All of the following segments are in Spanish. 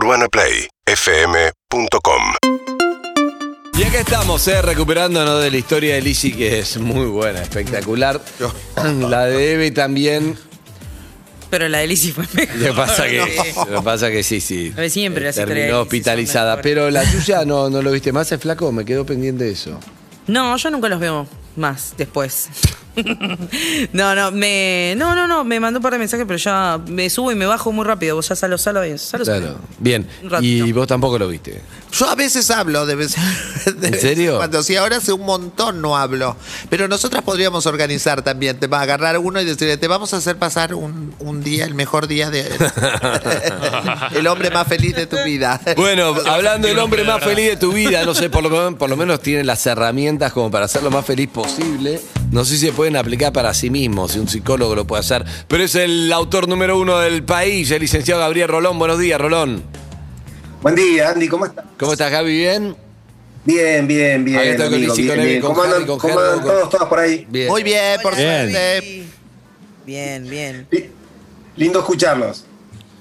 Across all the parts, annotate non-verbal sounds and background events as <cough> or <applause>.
UrbanaPlayFM.com Y acá estamos, eh, recuperándonos de la historia de Lizzy, que es muy buena, espectacular. <laughs> La de Eve también. Pero la de Lizzy fue mejor. Lo que pasa que, <laughs> Sí. lo que, pasa que sí, sí. A ver, siempre las historias de Terminó son hospitalizada. mejores. Pero la tuya no, no lo viste más, es flaco, me quedó pendiente de eso. No, yo nunca los veo más después. No, no, me. No, no, no, me mandó un par de mensajes, pero ya me subo y me bajo muy rápido. Vos ya salo, salo bien. Salo, salo. Claro. Bien. Y vos tampoco lo viste. Yo a veces hablo, de vez, <laughs> de ¿En vez serio? Cuando sí, ahora hace un montón no hablo. Pero nosotras podríamos organizar también, te va a agarrar uno y decirle, te vamos a hacer pasar un, un día, el mejor día de... <laughs> el hombre más feliz de tu vida. Bueno, <laughs> hablando del hombre más feliz de tu vida, no sé, por lo, menos- por lo menos tiene las herramientas como para ser lo más feliz posible. No sé si se pueden aplicar para sí mismos, si un psicólogo lo puede hacer. Pero es el autor número uno del país, el licenciado Gabriel Rolón. Buenos días, Rolón. Buen día, Andy, ¿cómo estás? ¿Cómo estás, Gaby? ¿Bien? Bien, bien, bien. Ahí estoy con amigo, bien, bien. con ¿Cómo Harry, andan, con cómo Gerardo, andan con- todos, todas por ahí? Bien. Muy bien, por Bien. suerte. Bien, bien. Li- Lindo escucharlos.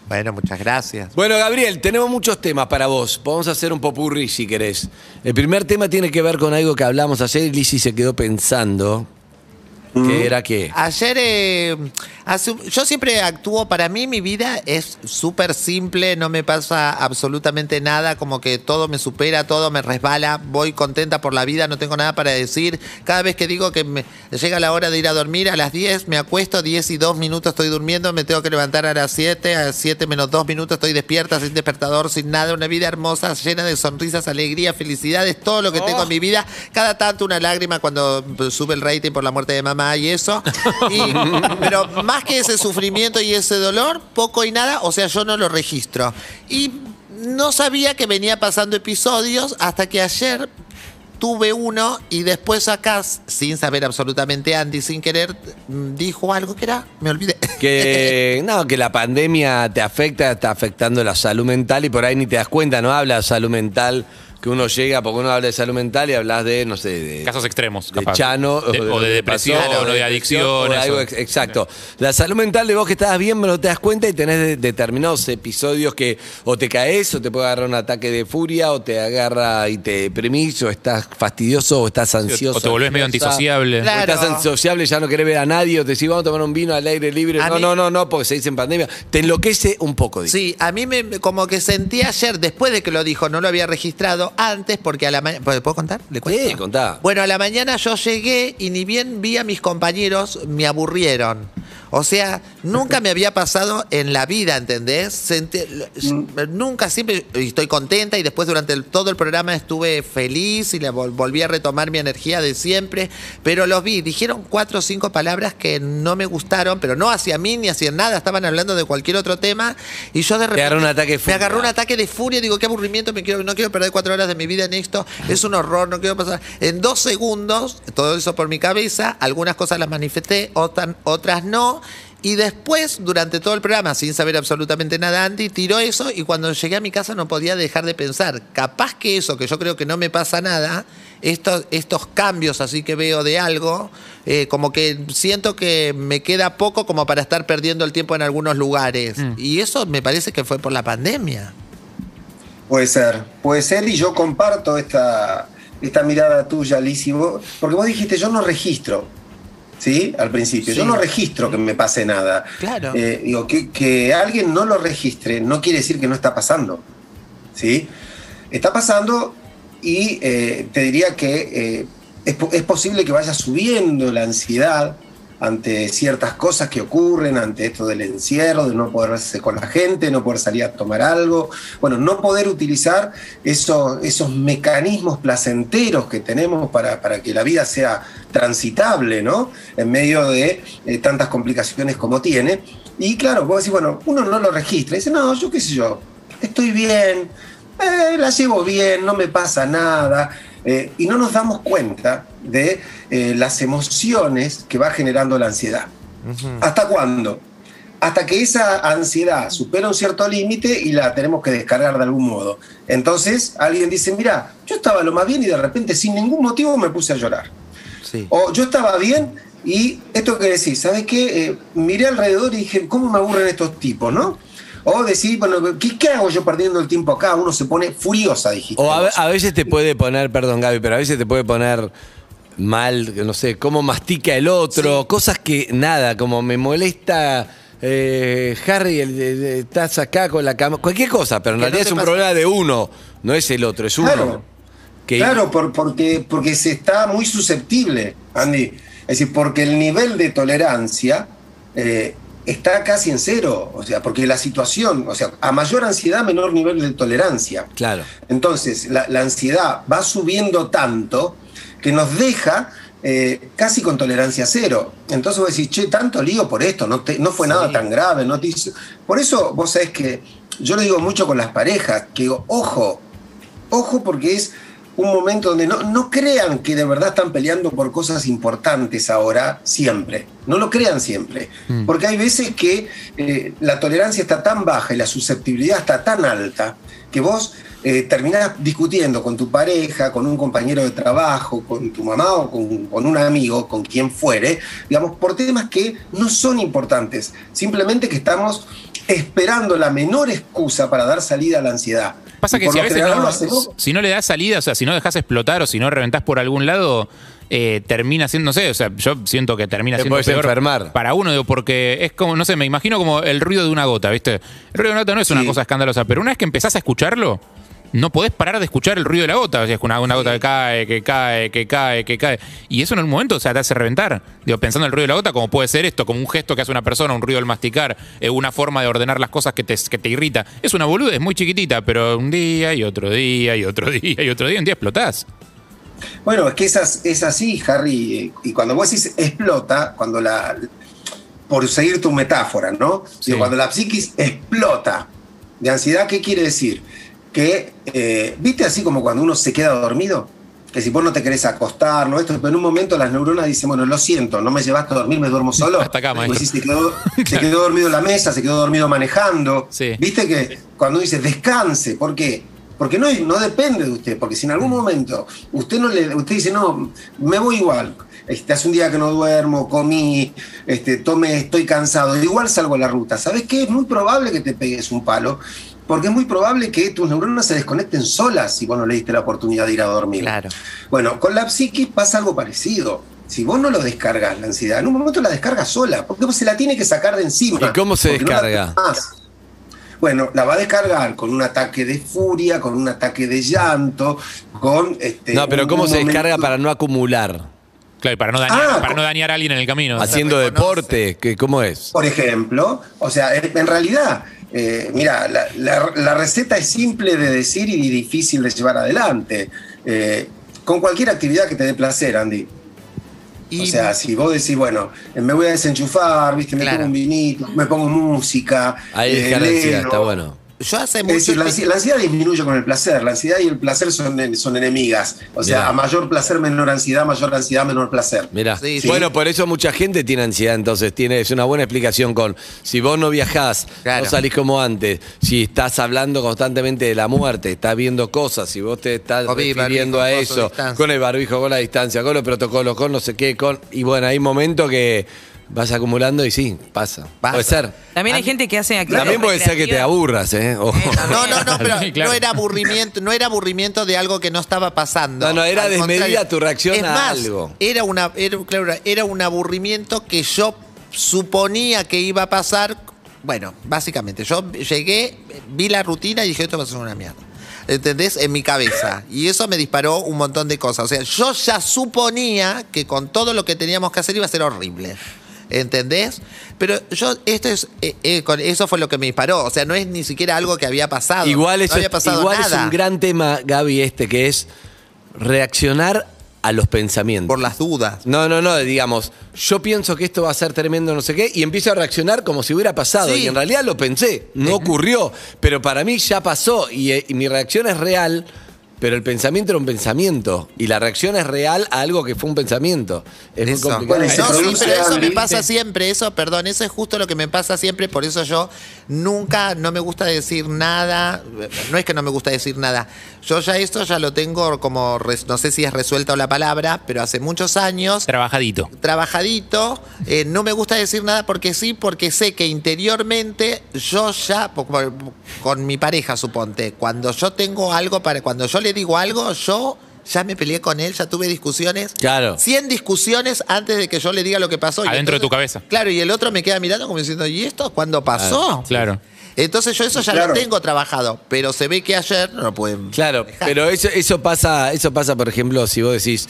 Bueno, muchas gracias. Bueno, Gabriel, tenemos muchos temas para vos. Podemos hacer un popurrí si querés. El primer tema tiene que ver con algo que hablamos ayer y Lizzy se quedó pensando. Que era que. Ayer, eh, hace yo siempre actúo, para mí mi vida es súper simple, no me pasa absolutamente nada, como que todo me supera, todo me resbala, voy contenta por la vida, no tengo nada para decir. Cada vez que digo que me llega la hora de ir a dormir, a las 10 me acuesto, 10 y 2 minutos estoy durmiendo, me tengo que levantar a las 7, a las 7 menos 2 minutos estoy despierta, sin despertador, sin nada, una vida hermosa, llena de sonrisas, alegría, felicidades, todo lo que tengo en mi vida. Cada tanto una lágrima cuando sube el rating por la muerte de mamá y eso. Y- <laughs> pero más que ese sufrimiento y ese dolor, poco y nada, o sea, yo no lo registro. Y no sabía que venía pasando episodios hasta que ayer tuve uno y después acá, sin saber absolutamente Andy, sin querer, dijo algo que era, me olvidé. Que <laughs> no, que la pandemia te afecta, está afectando la salud mental y por ahí ni te das cuenta, no habla de salud mental, que uno llega, porque uno habla de salud mental y hablas de, no sé, de Casos extremos, de capaz. Chano De- o de depresión, pasó, o de adicción, o de algo ex- exacto. La salud mental de vos que estabas bien, pero no te das cuenta y tenés de- determinados episodios que o te caes o te puede agarrar un ataque de furia o te agarra y te deprimís o estás fastidioso o estás ansioso. O te volvés medio ansiosa. antisociable. O Claro. estás antisociable, ya no querés ver a nadie, o te decís, vamos a tomar un vino al aire libre. A no, mí- no, no, no, porque se dice en pandemia. Te enloquece un poco, dice. Sí, a mí me- como que sentí ayer, después de que lo dijo, no lo había registrado antes, porque a la mañana. ¿Puedo contar? ¿Le cuento? Sí, contá. Bueno, a la mañana yo llegué y ni bien vi a mis compañeros, me aburrieron. O sea, nunca me había pasado en la vida, ¿entendés? Sentí- Nunca, siempre y estoy contenta y después durante el- todo el programa estuve feliz y le vol- volví a retomar mi energía de siempre, pero los vi, dijeron cuatro o cinco palabras que no me gustaron, pero no hacia mí ni hacia nada, estaban hablando de cualquier otro tema y yo de repente... agarró un ataque de Me agarró un ataque de furia, digo, qué aburrimiento, me quiero, no quiero perder cuatro horas de mi vida en esto, es un horror, no quiero pasar. En dos segundos, todo eso por mi cabeza, algunas cosas las manifesté, otras, otras no. Y después, durante todo el programa, sin saber absolutamente nada, Andy tiró eso y cuando llegué a mi casa no podía dejar de pensar, capaz que eso, que yo creo que no me pasa nada, estos, estos cambios así que veo de algo, eh, como que siento que me queda poco como para estar perdiendo el tiempo en algunos lugares. Y eso me parece que fue por la pandemia. Puede ser, puede ser, y yo comparto esta, esta mirada tuya, vos- porque vos dijiste, yo no registro, ¿sí? Al principio, yo no registro que me pase nada. Claro. Eh, digo, que, que alguien no lo registre no quiere decir que no está pasando, ¿sí? Está pasando y eh, te diría que eh, es posible que vaya subiendo la ansiedad ante ciertas cosas que ocurren, ante esto del encierro, de no poder verse con la gente, no poder salir a tomar algo, bueno, no poder utilizar esos, esos mecanismos placenteros que tenemos para, para que la vida sea transitable, ¿no? En medio de eh, tantas complicaciones como tiene. Y claro, vos decís, bueno, uno no lo registra, dice, no, yo qué sé yo, estoy bien, eh, la llevo bien, no me pasa nada. Eh, y no nos damos cuenta de eh, las emociones que va generando la ansiedad. ¿Hasta cuándo? Hasta que esa ansiedad supera un cierto límite y la tenemos que descargar de algún modo. Entonces alguien dice, mira, yo estaba lo más bien y de repente sin ningún motivo me puse a llorar. Sí. O yo estaba bien y esto que decís, ¿sabes qué? Eh, miré alrededor y dije, ¿cómo me aburren estos tipos, no? O decir, bueno, ¿qué, qué hago yo perdiendo el tiempo acá? Uno se pone furiosa, dijiste. O a, veces te puede poner, perdón Gaby, pero a veces te puede poner mal, no sé, cómo mastica el otro, cosas que nada, como me molesta eh, Harry, el, el- el- estás acá con la cama, cualquier cosa, pero en Que realidad es un pasa- problema de uno, no es el otro, es uno. Claro. Que- Claro, por- porque, porque se está muy susceptible, Andy. Es decir, porque el nivel de tolerancia eh, está casi en cero. O sea, porque la situación, o sea, a mayor ansiedad, menor nivel de tolerancia. Claro. Entonces, la, la ansiedad va subiendo tanto que nos deja eh, casi con tolerancia cero. Entonces vos decís, che, tanto lío por esto, no, te- no fue nada tan grave. No te hizo-". Por eso vos sabés que yo lo digo mucho con las parejas, que digo, ojo, ojo porque es un momento donde no, no crean que de verdad están peleando por cosas importantes ahora, siempre. No lo crean siempre. Porque hay veces que eh, la tolerancia está tan baja y la susceptibilidad está tan alta que vos eh, terminás discutiendo con tu pareja, con un compañero de trabajo, con tu mamá o con, con un amigo, con quien fuere, digamos, por temas que no son importantes. Simplemente que estamos esperando la menor excusa para dar salida a la ansiedad. Pasa Y que si a veces no, si no le das salida, o sea, si no dejas explotar o si no reventás por algún lado, eh, termina siendo, no sé, o sea, yo siento que termina Te siendo puedes peor enfermar. para uno, digo, porque es como, no sé, me imagino como el ruido de una gota, ¿viste? El ruido de una gota no es una cosa escandalosa, pero una vez que empezás a escucharlo, no podés parar de escuchar el ruido de la gota, o sea, es una, una gota que cae, que cae, que cae, que cae. Y eso en un momento, o sea, te hace reventar. Digo, pensando en el ruido de la gota, como puede ser esto, como un gesto que hace una persona, un ruido al masticar, eh, una forma de ordenar las cosas que te, que te irrita. Es una boluda, es muy chiquitita, pero un día y otro día y otro <laughs> día y otro día, un día explotás. Bueno, es que es, as- es así, Harry. eh, Y cuando vos decís explota, cuando la. Por seguir tu metáfora, ¿no? Sí. Digo, cuando la psiquis explota de ansiedad, ¿qué quiere decir? Que, eh, ¿viste así como cuando uno se queda dormido? Que si vos no te querés acostar, ¿no? Esto, pero en un momento las neuronas dicen, bueno, lo siento, no me llevaste a dormir, me duermo solo. <laughs> Hasta acá, Pues sí, se, quedó, <laughs> se quedó dormido en la mesa, se quedó dormido manejando. Sí. Viste que cuando dice descanse, ¿por qué? Porque no, no depende de usted, porque si en algún momento usted no le, usted dice, no, me voy igual. Este, hace un día que no duermo, comí, este, tome, estoy cansado, igual salgo a la ruta. ¿Sabes qué? Es muy probable que te pegues un palo, porque es muy probable que tus neuronas se desconecten solas si vos no le diste la oportunidad de ir a dormir. Claro. Bueno, con la psiquis pasa algo parecido. Si vos no lo descargas, la ansiedad, en un momento la descarga sola, porque vos se la tiene que sacar de encima. ¿Y cómo se porque no la descarga? Bueno, la va a descargar con un ataque de furia, con un ataque de llanto, con este. No, pero ¿cómo se descarga para no acumular? Claro, y para no dañar, Ah, para no dañar a alguien en el camino. Haciendo deporte, ¿qué- ¿cómo es? Por ejemplo, o sea, en realidad, eh, mira, la, la- la receta es simple de decir y difícil de llevar adelante. Eh, con cualquier actividad que te dé placer, Andy. Y O sea, si vos decís, bueno, eh, me voy a desenchufar, ¿viste? Me Claro. pongo un vinito, me pongo música. Ahí eh, leo. está bueno. Yo hace Es mucho decir, la, ansi- la ansiedad disminuye con el placer. La ansiedad y el placer son, son enemigas. O sea, Mirá. a mayor placer, menor ansiedad, mayor ansiedad, menor placer. Mirá. Sí, sí. Bueno, por eso mucha gente tiene ansiedad, entonces tiene, es una buena explicación con si vos no viajás, Claro. no salís como antes, si estás hablando constantemente de la muerte, estás viendo cosas, si vos te estás COVID, refiriendo a barbijo, eso, con el barbijo, con la distancia, con los protocolos, con no sé qué, con. Y bueno, hay momentos que vas acumulando y sí, pasa. Pasa. Puede ser. También hay gente que hace actividades También puede ser que te recreativas. aburras, ¿eh? O- No, no, no, <laughs> pero Sí, claro. no era aburrimiento, no era aburrimiento de algo que no estaba pasando. No, no, era Al desmedida contrario. tu reacción Es a más, algo. Era una, era, claro, era un aburrimiento que yo suponía que iba a pasar. Bueno, básicamente, yo llegué, vi la rutina y dije, esto va a ser una mierda. ¿Entendés? En mi cabeza. <laughs> Y eso me disparó un montón de cosas. O sea, yo ya suponía que con todo lo que teníamos que hacer iba a ser horrible. ¿Entendés? Pero yo, esto es, eh, eh, con- eso fue lo que me disparó. O sea, no es ni siquiera algo que había pasado. Igual, no eso había es, pasado igual es nada. un gran tema, Gaby, este, que es reaccionar a los pensamientos. Por las dudas. No, no, no, digamos, yo pienso que esto va a ser tremendo, no sé qué, y empiezo a reaccionar como si hubiera pasado. Sí. Y en realidad lo pensé, no <laughs> ocurrió, pero para mí ya pasó y, eh, y mi reacción es real pero el pensamiento era un pensamiento y la reacción es real a algo que fue un pensamiento. Es muy Eso. complicado. Bueno, No, sí, pero eso me pasa siempre, eso, perdón, eso es justo lo que me pasa siempre, por eso yo nunca, no me gusta decir nada, no es que no me gusta decir nada, yo ya esto ya lo tengo como, res- no sé si es resuelta la palabra, pero hace muchos años, Trabajadito. trabajadito, eh, no me gusta decir nada porque sí, porque sé que interiormente yo ya, po- con mi pareja suponte, cuando yo tengo algo para, cuando yo le digo algo, yo ya me peleé con él, ya tuve discusiones. Claro. 100 discusiones antes de que yo le diga lo que pasó. Y Adentro de tu cabeza. Claro, y el otro me queda mirando como diciendo, ¿y esto cuándo pasó? Claro. Entonces yo eso ya Claro. lo tengo trabajado, pero se ve que ayer no lo pueden. Claro, dejar. pero eso, eso pasa, eso pasa, por ejemplo, si vos decís,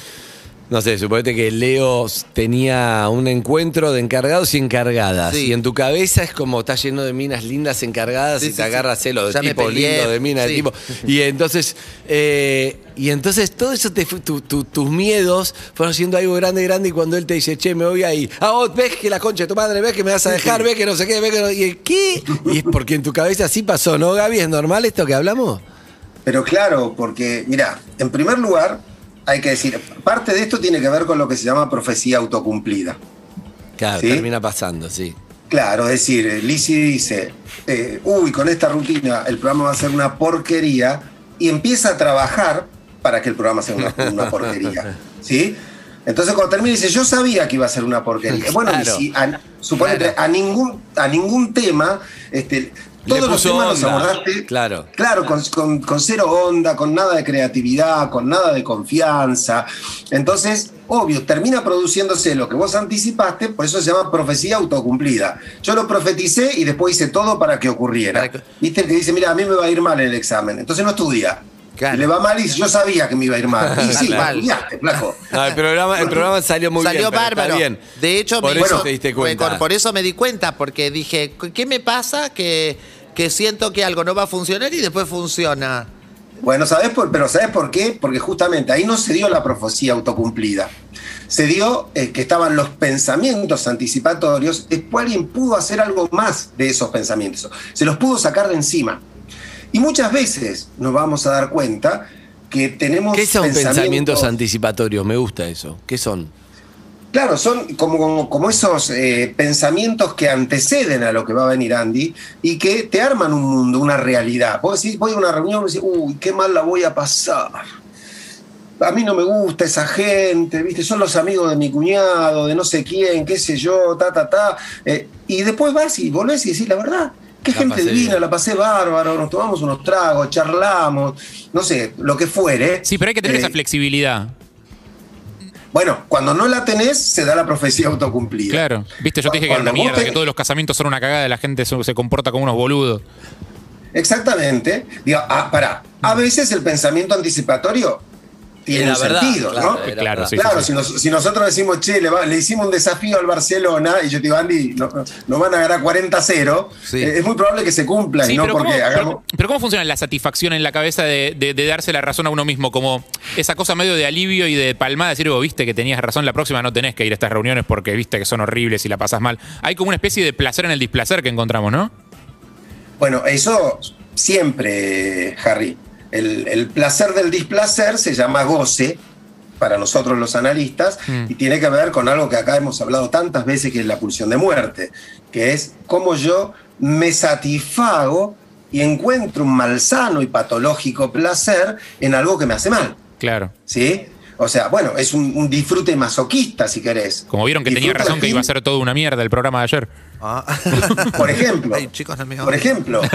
no sé, suponete que Leo tenía un encuentro de encargados y encargadas. Sí. Y en tu cabeza es como está lleno de minas lindas encargadas Sí, y sí, te sí. agarras celo de tipo lindo, de mina, de tipo. Y entonces, eh, y entonces todo eso, te, fu- tu- tu- tus miedos fueron siendo algo grande, grande. Y cuando él te dice, che, me voy ahí. Ah, vos ves que la concha de tu madre, ves que me vas a dejar, ves que no sé qué, ves que no. ¿Y qué? Y es porque en tu cabeza así pasó, ¿no, Gaby? ¿Es normal esto que hablamos? Pero claro, porque, mira, en primer lugar, hay que decir, parte de esto tiene que ver con lo que se llama profecía autocumplida. Claro, ¿Sí? termina pasando, sí. Claro, es decir, Lizzie dice, eh, uy, con esta rutina el programa va a ser una porquería y empieza a trabajar para que el programa sea una, una porquería. <laughs> ¿Sí? Entonces cuando termina dice, yo sabía que iba a ser una porquería. Bueno, y Claro. si a, suponete, Claro. a, ningún, a ningún tema, este, Le todos los temas los onda. abordaste. Claro. Claro, con, con- con cero onda, con nada de creatividad, con nada de confianza. Entonces, obvio, termina produciéndose lo que vos anticipaste, por eso se llama profecía autocumplida. Yo lo profeticé y después hice todo para que ocurriera. Para que- Viste el que dice, mira, a mí me va a ir mal el examen, entonces no estudia. Claro. Y le va mal y yo sabía que me iba a ir mal. <laughs> Y sí, Mal. flaco. No, el programa, el programa salió muy Salió bien. está bárbaro. bien. De hecho, por me eso hizo- te diste por- cuenta. Por eso me di cuenta, porque dije, ¿qué me pasa? Que, que siento que algo no va a funcionar y después funciona. Bueno, ¿sabes por, pero ¿sabes por qué? Porque justamente ahí no se dio la profecía autocumplida. Se dio eh, que estaban los pensamientos anticipatorios, después alguien pudo hacer algo más de esos pensamientos. Se los pudo sacar de encima. Y muchas veces nos vamos a dar cuenta que tenemos ¿Qué son pensamientos anticipatorios? Me gusta eso. ¿Qué son? Claro, son como, como, como esos eh, pensamientos que anteceden a lo que va a venir Andy y que te arman un mundo, una realidad. Vos decís, voy a una reunión y decís, uy, qué mal la voy a pasar. A mí no me gusta esa gente, ¿viste? Son los amigos de mi cuñado, de no sé quién, qué sé yo, ta, ta, ta. Eh, y después vas y volvés y decís, la verdad, qué La gente divina, bien. la pasé bárbaro, nos tomamos unos tragos, charlamos, no sé, lo que fuere. Sí, pero hay que tener Eh, esa flexibilidad. Bueno, cuando no la tenés, se da la profecía autocumplida. Claro. Viste, yo te dije que era mierda, te- que todos los casamientos son una cagada, la gente se, se comporta como unos boludos. Exactamente. Digo, ah, pará. A veces el pensamiento anticipatorio tiene Era un verdad, sentido, claro, ¿no? Claro, sí, claro, sí, Si, nos- si nosotros decimos, che, le, va- le hicimos un desafío al Barcelona y yo te digo, Andy, no- nos van a ganar 40-0, Sí. eh, es muy probable que se cumpla Sí, y no pero, porque ¿cómo, hagamos. pero- pero ¿cómo funciona la satisfacción en la cabeza de, de- de darse la razón a uno mismo? Como esa cosa medio de alivio y de palmada, decir, vos viste que tenías razón, la próxima no tenés que ir a estas reuniones porque viste que son horribles y la pasas mal. Hay como una especie de placer en el displacer que encontramos, ¿no? Bueno, eso siempre, Harry. El, el placer del displacer se llama goce para nosotros los analistas Mm. y tiene que ver con algo que acá hemos hablado tantas veces, que es la pulsión de muerte, que es cómo yo me satisfago y encuentro un malsano y patológico placer en algo que me hace mal. Claro. ¿Sí? O sea, bueno, es un, un disfrute masoquista, si querés. Como vieron que tenía razón que iba a ser toda una mierda el programa de ayer. Ah. Por ejemplo. <laughs> Ay, chicos, no Por ejemplo. <laughs>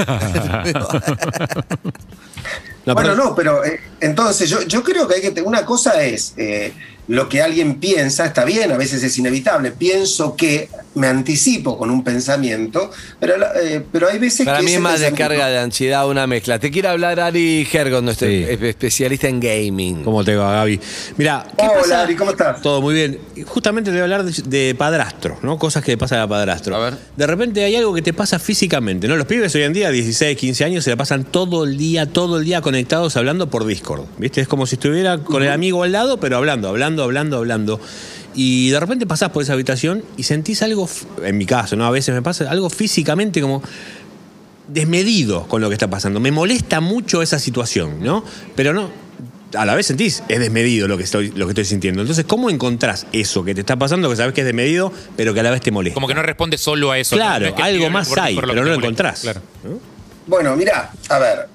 No, bueno, pero- no, pero eh, entonces yo, yo creo que hay que. te- Una cosa es eh, lo que alguien piensa, está bien, a veces es inevitable. Pienso que me anticipo con un pensamiento, pero, eh, pero hay veces Para que. mí ese es más descarga de ansiedad, una mezcla. Te quiere hablar Ari Hergon, nuestro Sí. espe- especialista en gaming. ¿Cómo te va, Gaby? Mira, ¿qué Hola, pasa? Ari, ¿cómo estás? Todo muy bien. Justamente te voy a hablar de, de padrastro, ¿no? Cosas que le pasan a padrastro. A ver. De repente hay algo que te pasa físicamente, ¿no? Los pibes hoy en día, 16, 15 años, se la pasan todo el día, todo el día conectados hablando por Discord. ¿Viste? Es como si estuviera con el amigo al lado, pero hablando, hablando, hablando, hablando. Y de repente pasás por esa habitación y sentís algo, en mi caso, ¿no? A veces me pasa algo físicamente como desmedido con lo que está pasando. Me molesta mucho esa situación, ¿no? Pero no, a la vez sentís, es desmedido lo que estoy, lo que estoy sintiendo. Entonces, ¿cómo encontrás eso que te está pasando, que sabes que es desmedido, pero que a la vez te molesta? Como que no responde solo a eso. Claro, No es que algo más hay, pero no lo molesta. encontrás. Claro. Bueno, mira, a ver,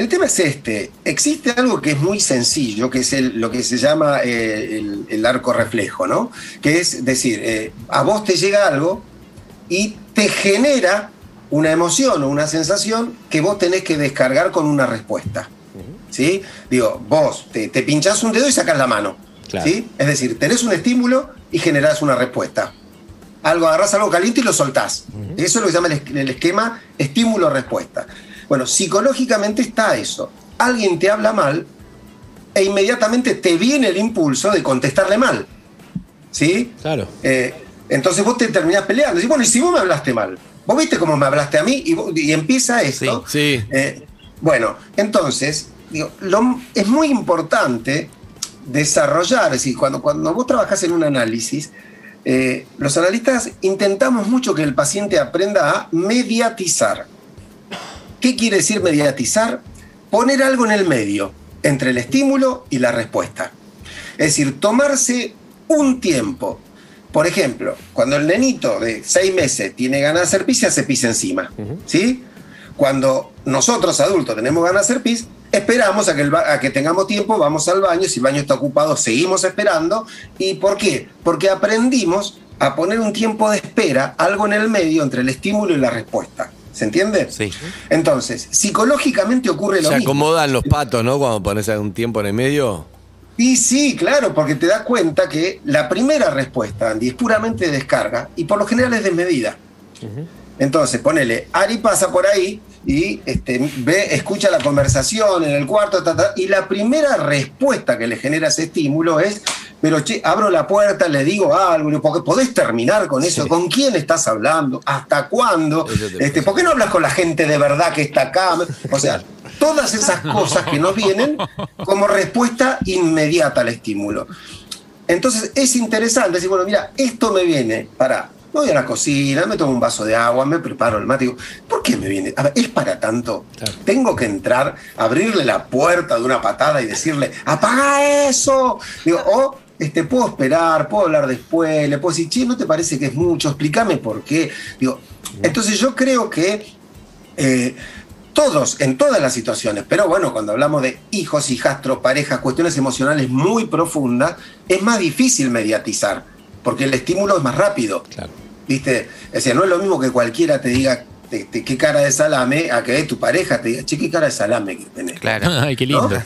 el tema es este. Existe algo que es muy sencillo, que es el- lo que se llama eh, el, el arco reflejo, ¿no? Que es decir, eh, a vos te llega algo y te genera una emoción o una sensación que vos tenés que descargar con una respuesta. ¿Sí? Digo, vos te, te pinchás un dedo y sacás la mano. Claro. ¿Sí? Es decir, tenés un estímulo y generás una respuesta. Algo, agarrás algo caliente y lo soltás. Eso es lo que se llama el esquema estímulo-respuesta. Bueno, psicológicamente está eso. Alguien te habla mal e inmediatamente te viene el impulso de contestarle mal. ¿Sí? Claro. Eh, entonces vos te terminás peleando. Decís, bueno, y si vos me hablaste mal, vos viste cómo me hablaste a mí y, vos- y empieza esto. Sí, sí. Eh, bueno, entonces, digo, lo- es muy importante desarrollar, es decir, cuando, cuando vos trabajás en un análisis, eh, los analistas intentamos mucho que el paciente aprenda a mediatizar. ¿Qué quiere decir mediatizar? Poner algo en el medio, entre el estímulo y la respuesta. Es decir, tomarse un tiempo. Por ejemplo, cuando el nenito de seis meses tiene ganas de hacer pis, se hace pis encima. ¿Sí? Cuando nosotros adultos tenemos ganas de hacer pis, esperamos a que, el a que tengamos tiempo, vamos al baño, si el baño está ocupado, seguimos esperando. ¿Y por qué? Porque aprendimos a poner un tiempo de espera, algo en el medio entre el estímulo y la respuesta. ¿Se entiende? Sí. Entonces, psicológicamente ocurre lo Se mismo. acomodan los patos, ¿no? Cuando pones un tiempo en el medio. Y sí, claro, porque te das cuenta que la primera respuesta, Andy, es puramente de descarga y por lo general es desmedida. Entonces, ponele, Ari pasa por ahí y este, ve, escucha la conversación en el cuarto, ta, ta, y la primera respuesta que le genera ese estímulo es, pero che, abro la puerta, le digo algo, porque podés terminar con eso, ¿con quién estás hablando? ¿Hasta cuándo? Este, ¿Por qué no hablas con la gente de verdad que está acá? O sea, todas esas cosas que nos vienen como respuesta inmediata al estímulo. Entonces es interesante decir, bueno, mira, esto me viene para. Voy a la cocina, me tomo un vaso de agua, me preparo el mate. Digo, ¿por qué me viene? A ver, ¿es para tanto? Tengo que entrar, abrirle la puerta de una patada y decirle, ¡apaga eso! Digo, o este, puedo esperar, puedo hablar después, le puedo decir, che, ¿no te parece que es mucho? Explícame por qué. Digo, entonces yo creo que eh, todos, en todas las situaciones, pero bueno, cuando hablamos de hijos, hijastros, parejas, cuestiones emocionales muy profundas, es más difícil mediatizar, porque el estímulo es más rápido. Claro. ¿Viste? O sea, no es lo mismo que cualquiera te diga te- te- qué cara de salame a que tu pareja te diga, che, qué cara de salame que tenés. Claro. <laughs> Ay, qué lindo. <laughs>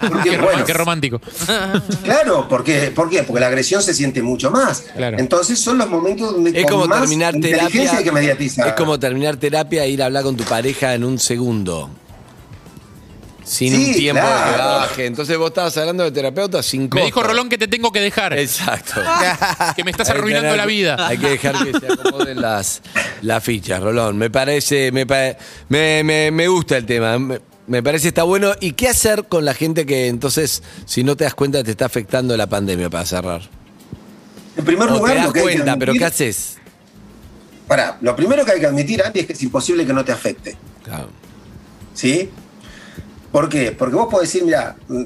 Porque, Qué, bueno, qué romántico. <laughs> Claro, porque, ¿por qué? Porque la agresión se siente mucho más. Claro. Entonces son los momentos donde Es con como más terminar terapia. que mediatizar. Es como terminar terapia e ir a hablar con tu pareja en un segundo. Sin Sí, un tiempo de claro. que baje. Entonces vos estabas hablando de terapeuta sin Me costo. dijo Rolón que te tengo que dejar. Exacto. <laughs> Que me estás Hay que arruinando tener- la vida. Hay que dejar que se acomoden las, las fichas, Rolón. Me parece, me, pa- me, me- me gusta el tema. Me, me parece está bueno. ¿Y qué hacer con la gente que entonces, si no te das cuenta, te está afectando la pandemia para cerrar? En primer O lugar, te das lo que hay que cuenta, pero admitir- ¿qué haces? Pará, lo primero que hay que admitir, Andy, es que es imposible que no te afecte. Claro. ¿Sí? ¿Por qué? Porque vos podés decir, mira, mm,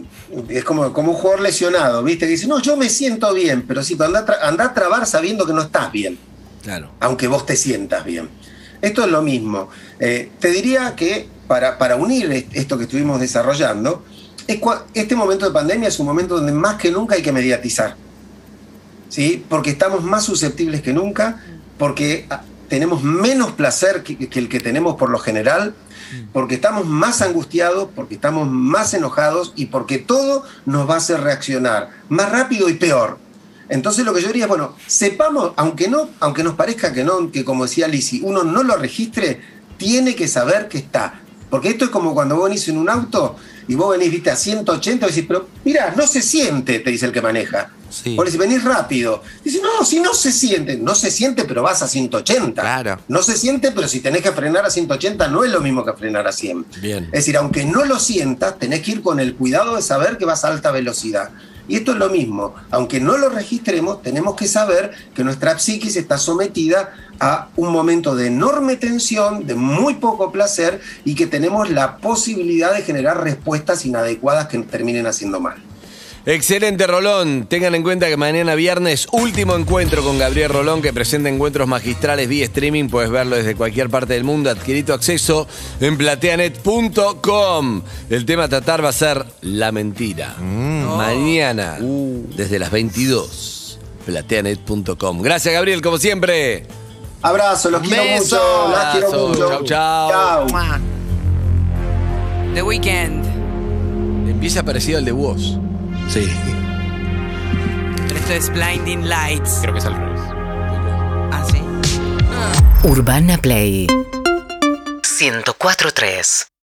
es como, como un jugador lesionado, ¿viste? Que dice, no, yo me siento bien, pero sí, anda, anda a trabar sabiendo que no estás bien, Claro. aunque vos te sientas bien. Esto es lo mismo. Eh, te diría que para, para unir est- esto que estuvimos desarrollando, es este momento de pandemia es un momento donde más que nunca hay que mediatizar. ¿sí? Porque estamos más susceptibles que nunca, porque ah, tenemos menos placer que, que el que tenemos por lo general, porque estamos más angustiados, porque estamos más enojados y porque todo nos va a hacer reaccionar más rápido y peor. Entonces lo que yo diría es, bueno, sepamos, aunque no, aunque nos parezca que no, que como decía Lisi, uno no lo registre, tiene que saber que está. Porque esto es como cuando vos venís en un auto y vos venís, viste, a 180 y decís, pero mira, no se siente, te dice el que maneja. Sí. Decís, venís rápido. Dice, no, si no se siente. No se siente, pero vas a 180. Claro. No se siente, pero si tenés que frenar a 180 no es lo mismo que frenar a 100. Bien. Es decir, aunque no lo sientas, tenés que ir con el cuidado de saber que vas a alta velocidad. Y esto es lo mismo, aunque no lo registremos, tenemos que saber que nuestra psiquis está sometida a un momento de enorme tensión, de muy poco placer y que tenemos la posibilidad de generar respuestas inadecuadas que terminen haciendo mal. Excelente, Rolón. Tengan en cuenta que mañana viernes, último encuentro con Gabriel Rolón, que presenta encuentros magistrales vía streaming. Puedes verlo desde cualquier parte del mundo. Adquirí tu acceso en plateanet.com. El tema a tratar va a ser la mentira. Mañana, desde las 22, plateanet.com. Gracias, Gabriel, como siempre. Abrazo, los quiero Beso. mucho. Las quiero Abrazo. mucho. Chau, chau. Chau. The Weeknd. Empieza parecido al de vos. Sí. Esto es Blinding Lights. Creo que es al revés. Ah, sí. Urbana Play 104.3